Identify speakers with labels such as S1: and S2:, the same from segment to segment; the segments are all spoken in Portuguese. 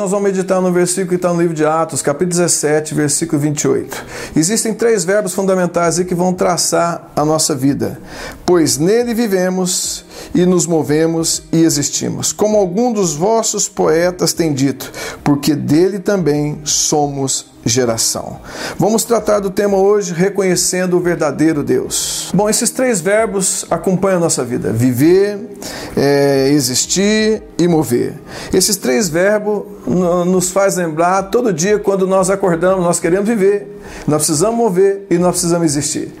S1: nós vamos meditar no versículo que está no livro de Atos, capítulo 17, versículo 28. Existem três verbos fundamentais aí que vão traçar a nossa vida. Pois nele vivemos e nos movemos e existimos. Como algum dos vossos poetas tem dito, porque dele também somos geração. Vamos tratar do tema hoje reconhecendo o verdadeiro Deus. Bom, esses três verbos acompanham a nossa vida: viver, é, existir e mover. Esses três verbos nos faz lembrar todo dia quando nós acordamos, nós queremos viver, nós precisamos mover e nós precisamos existir.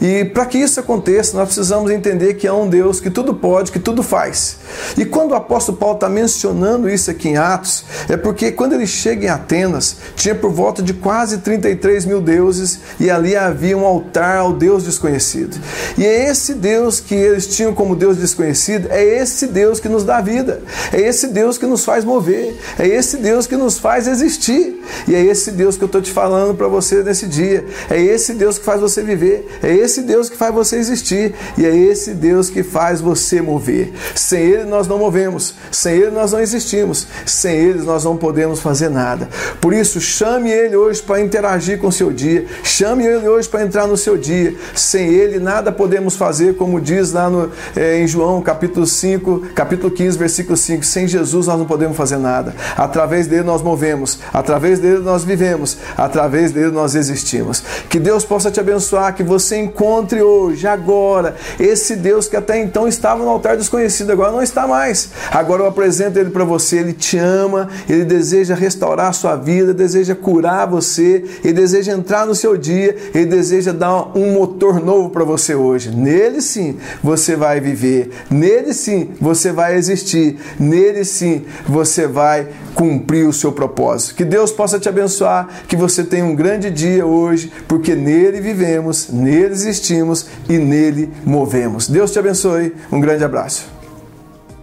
S1: E para que isso aconteça, nós precisamos entender que há um Deus que tudo pode, que tudo faz. E quando o apóstolo Paulo está mencionando isso aqui em Atos, é porque quando ele chega em Atenas, tinha por volta de quase 33 mil deuses e ali havia um altar ao Deus desconhecido. E é esse Deus que eles tinham como Deus desconhecido, é esse Deus que nos dá vida, é esse Deus que nos faz mover, é esse Deus que nos faz existir. E é esse Deus que eu estou te falando para você nesse dia, é esse Deus que faz você viver, é esse Deus que faz você existir e é esse Deus que faz você mover. Sem Ele nós não movemos, sem Ele nós não existimos, sem Ele nós não podemos fazer nada. Por isso, chame Ele hoje para interagir com o seu dia, chame Ele hoje para entrar no seu dia. Sem Ele nada podemos fazer, como diz lá no, é, em João capítulo 5, capítulo 15, versículo 5. Sem Jesus nós não podemos fazer nada. Através dele nós movemos, através dele nós vivemos, através dele nós existimos. Que Deus possa te abençoar, que você encontre hoje, agora, esse Deus que até então estava no altar desconhecido, agora não está mais. Agora eu apresento ele para você, ele te ama, ele deseja restaurar a sua vida, deseja curar você, ele deseja entrar no seu dia, ele deseja dar um motor novo para você hoje. Nele sim você vai viver, nele sim você vai existir, nele sim você vai cumprir o seu propósito. Que Deus possa te abençoar, que você tenha um grande dia hoje, porque nele vivemos, nele existimos e nele movemos. Deus te abençoe. Um grande abraço.